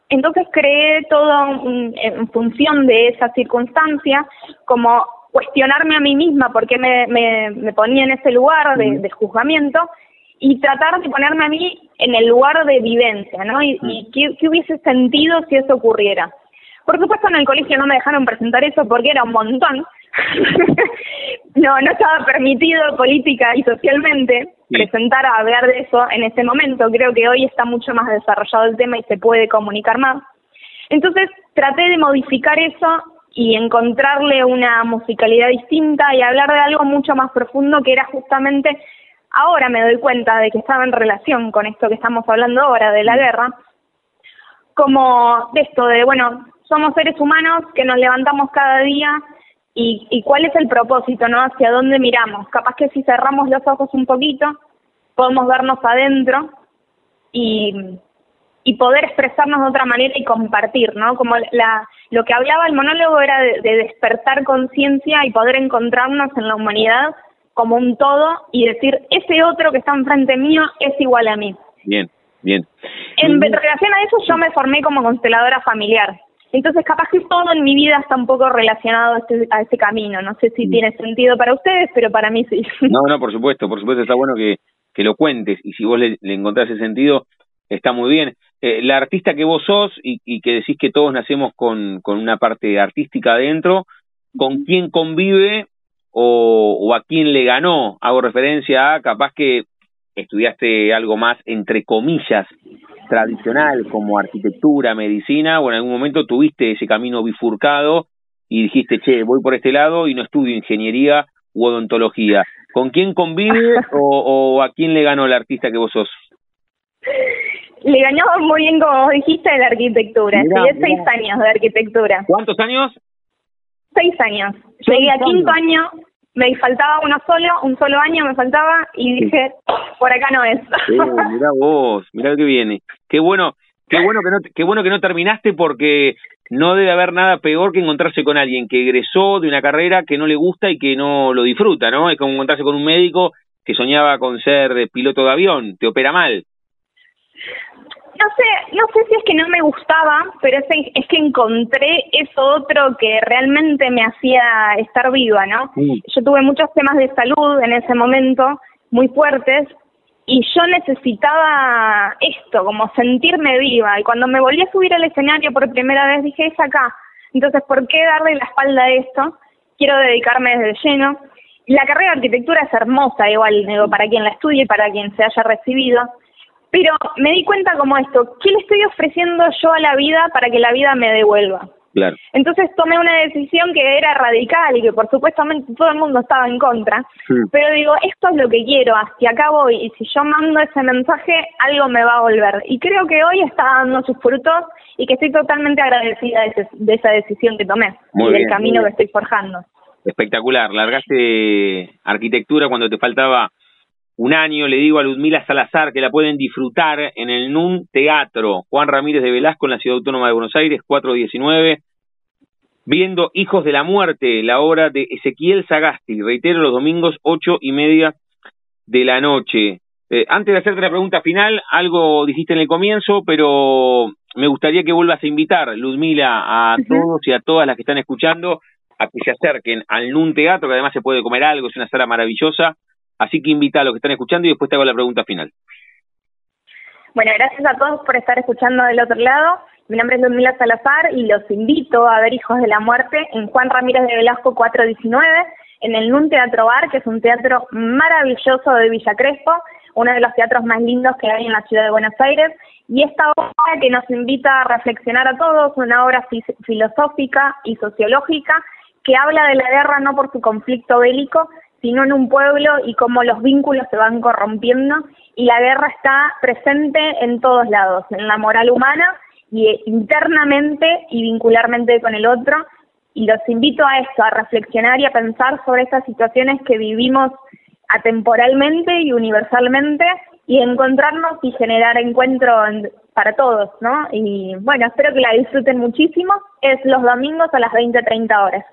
entonces creé todo en función de esa circunstancia, como cuestionarme a mí misma por qué me, me, ponía en ese lugar de, juzgamiento y tratar de ponerme a mí en el lugar de vivencia, ¿no? Y, y qué, qué hubiese sentido si eso ocurriera. Por supuesto en el colegio no me dejaron presentar eso porque era un montón. [laughs] no, no estaba permitido política y socialmente presentar a hablar de eso en ese momento. Creo que hoy está mucho más desarrollado el tema y se puede comunicar más. Entonces traté de modificar eso y encontrarle una musicalidad distinta y hablar de algo mucho más profundo que era justamente, ahora me doy cuenta de que estaba en relación con esto que estamos hablando ahora, de la guerra, como de esto de, bueno, somos seres humanos que nos levantamos cada día y, y cuál es el propósito, ¿no? Hacia dónde miramos. Capaz que si cerramos los ojos un poquito, podemos vernos adentro y, y poder expresarnos de otra manera y compartir, ¿no? Como la, lo que hablaba el monólogo era de, de despertar conciencia y poder encontrarnos en la humanidad como un todo y decir, ese otro que está enfrente mío es igual a mí. Bien, bien. En relación a eso, yo me formé como consteladora familiar. Entonces, capaz que todo en mi vida está un poco relacionado a este, a este camino. No sé si mm. tiene sentido para ustedes, pero para mí sí. [laughs] No, no, por supuesto, por supuesto está bueno que, que lo cuentes y si vos le, le encontrás ese sentido, está muy bien. Eh, la artista que vos sos y, y, que decís que todos nacemos con, con una parte artística adentro, ¿con quién convive o, o a quién le ganó? Hago referencia a capaz que estudiaste algo más, entre comillas, tradicional como arquitectura, medicina, o en algún momento tuviste ese camino bifurcado y dijiste, che, voy por este lado y no estudio ingeniería u odontología. ¿Con quién convive [laughs] o, a quién le ganó el artista que vos sos? Le ganó muy bien, como dijiste, de la arquitectura. Estudié seis años de arquitectura. ¿Cuántos años? Seis años. Llegué a quinto año me faltaba uno solo, un solo año me faltaba y dije, por acá no es. mira vos, mira que viene. Qué bueno, qué bueno que no qué bueno que no terminaste porque no debe haber nada peor que encontrarse con alguien que egresó de una carrera que no le gusta y que no lo disfruta, ¿no? Es como encontrarse con un médico que soñaba con ser piloto de avión, te opera mal no sé, no sé si es que no me gustaba, pero es, es que encontré eso otro que realmente me hacía estar viva, ¿no? Yo tuve muchos temas de salud en ese momento, muy fuertes, y yo necesitaba esto, como sentirme viva. Y cuando me volví a subir al escenario por primera vez dije, es acá. Entonces, ¿por qué darle la espalda a esto? Quiero dedicarme desde lleno. La carrera de arquitectura es hermosa, igual, digo, para quien la estudie y para quien se haya recibido pero me di cuenta como esto, ¿qué le estoy ofreciendo yo a la vida para que la vida me devuelva? Claro. Entonces tomé una decisión que era radical y que por supuestamente todo el mundo estaba en contra, pero digo, esto es lo que quiero, hacia acá voy y si yo mando ese mensaje, algo me va a volver. Y creo que hoy está dando sus frutos y que estoy totalmente agradecida de, esa decisión que tomé y del camino que estoy forjando. Espectacular, largaste arquitectura cuando te faltaba un año, le digo a Ludmila Salazar que la pueden disfrutar en el NUN Teatro, Juan Ramírez de Velasco en la Ciudad Autónoma de Buenos Aires, 419, viendo Hijos de la Muerte, la obra de Ezequiel Sagasti, reitero, los domingos, ocho y media de la noche. Eh, antes de hacerte la pregunta final, algo dijiste en el comienzo, pero me gustaría que vuelvas a invitar, Ludmila, a todos y a todas las que están escuchando, a que se acerquen al NUN Teatro, que además se puede comer algo, es una sala maravillosa, Así que invita a los que están escuchando y después te hago la pregunta final. Bueno, gracias a todos por estar escuchando del otro lado. Mi nombre es Ludmila Salazar y los invito a ver Hijos de la Muerte en Juan Ramírez de Velasco 419, en el NUN Teatro Bar, que es un teatro maravilloso de Villa Crespo, uno de los teatros más lindos que hay en la ciudad de Buenos Aires. Y esta obra que nos invita a reflexionar a todos, una obra filosófica y sociológica que habla de la guerra no por su conflicto bélico, sino en un pueblo y cómo los vínculos se van corrompiendo y la guerra está presente en todos lados, en la moral humana y eh, internamente y vincularmente con el otro. Y los invito a esto, a reflexionar y a pensar sobre estas situaciones que vivimos atemporalmente y universalmente y encontrarnos y generar encuentro para todos, ¿no? Y bueno, espero que la disfruten muchísimo. Es los domingos a las 20, 30 horas.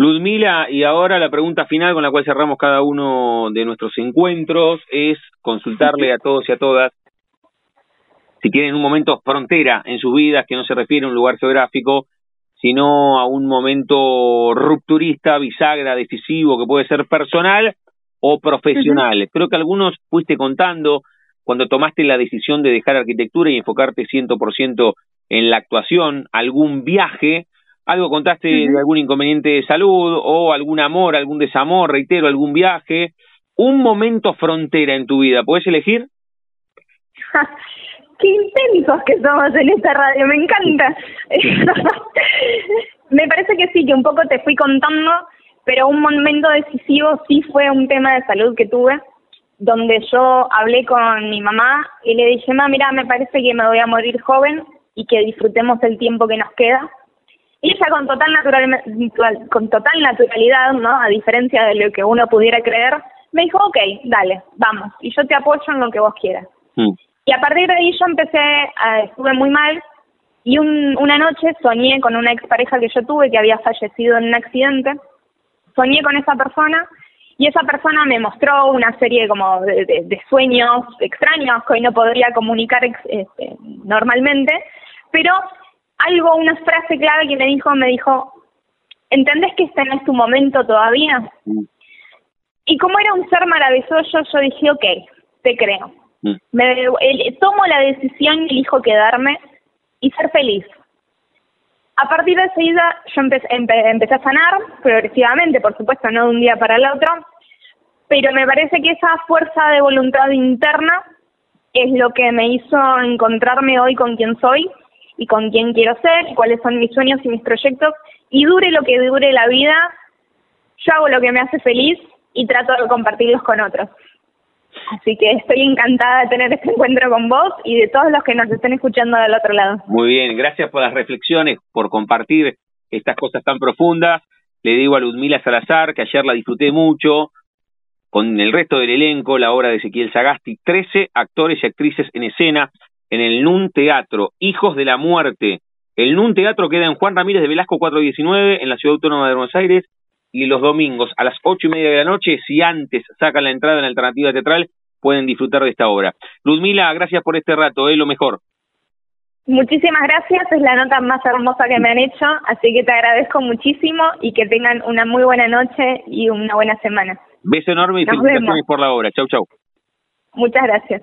Ludmila, y ahora la pregunta final con la cual cerramos cada uno de nuestros encuentros es consultarle a todos y a todas si tienen un momento frontera en sus vidas que no se refiere a un lugar geográfico, sino a un momento rupturista, bisagra, decisivo, que puede ser personal o profesional. Creo que algunos fuiste contando cuando tomaste la decisión de dejar arquitectura y enfocarte 100% en la actuación, algún viaje algo contaste de algún inconveniente de salud o algún amor, algún desamor, reitero, algún viaje, un momento frontera en tu vida, ¿puedes elegir? [laughs] Qué intensos que somos en esta radio, me encanta. [laughs] me parece que sí, que un poco te fui contando, pero un momento decisivo sí fue un tema de salud que tuve, donde yo hablé con mi mamá y le dije, mamá, mira, me parece que me voy a morir joven y que disfrutemos el tiempo que nos queda y ella con total, natural, con total naturalidad, ¿no? A diferencia de lo que uno pudiera creer, me dijo, ok, dale, vamos, y yo te apoyo en lo que vos quieras. Mm. Y a partir de ahí yo empecé, estuve muy mal, y un, una noche soñé con una expareja que yo tuve que había fallecido en un accidente, soñé con esa persona, y esa persona me mostró una serie como de, de, sueños extraños que hoy no podría comunicar este, normalmente, pero algo, una frase clave que me dijo, me dijo, ¿entendés que este no es tu momento todavía? Mm. Y como era un ser maravilloso, yo dije, ok, te creo. Mm. Me, tomo la decisión y elijo quedarme y ser feliz. A partir de esa ida, yo empecé, empecé a sanar progresivamente, por supuesto, no de un día para el otro, pero me parece que esa fuerza de voluntad interna es lo que me hizo encontrarme hoy con quien soy y con quién quiero ser, cuáles son mis sueños y mis proyectos, y dure lo que dure la vida, yo hago lo que me hace feliz y trato de compartirlos con otros. Así que estoy encantada de tener este encuentro con vos y de todos los que nos estén escuchando del otro lado. Muy bien, gracias por las reflexiones, por compartir estas cosas tan profundas. Le digo a Ludmila Salazar que ayer la disfruté mucho, con el resto del elenco, la obra de Ezequiel Sagasti, 13 actores y actrices en escena, en el NUN Teatro, Hijos de la Muerte. El NUN Teatro queda en Juan Ramírez de Velasco 419, en la Ciudad Autónoma de Buenos Aires, y los domingos a las ocho y media de la noche, si antes sacan la entrada en la alternativa teatral, pueden disfrutar de esta obra. Ludmila, gracias por este rato, es lo mejor. Muchísimas gracias, es la nota más hermosa que me han hecho, así que te agradezco muchísimo y que tengan una muy buena noche y una buena semana. Beso enorme y felicitaciones por la obra. Chau, chau. Muchas gracias.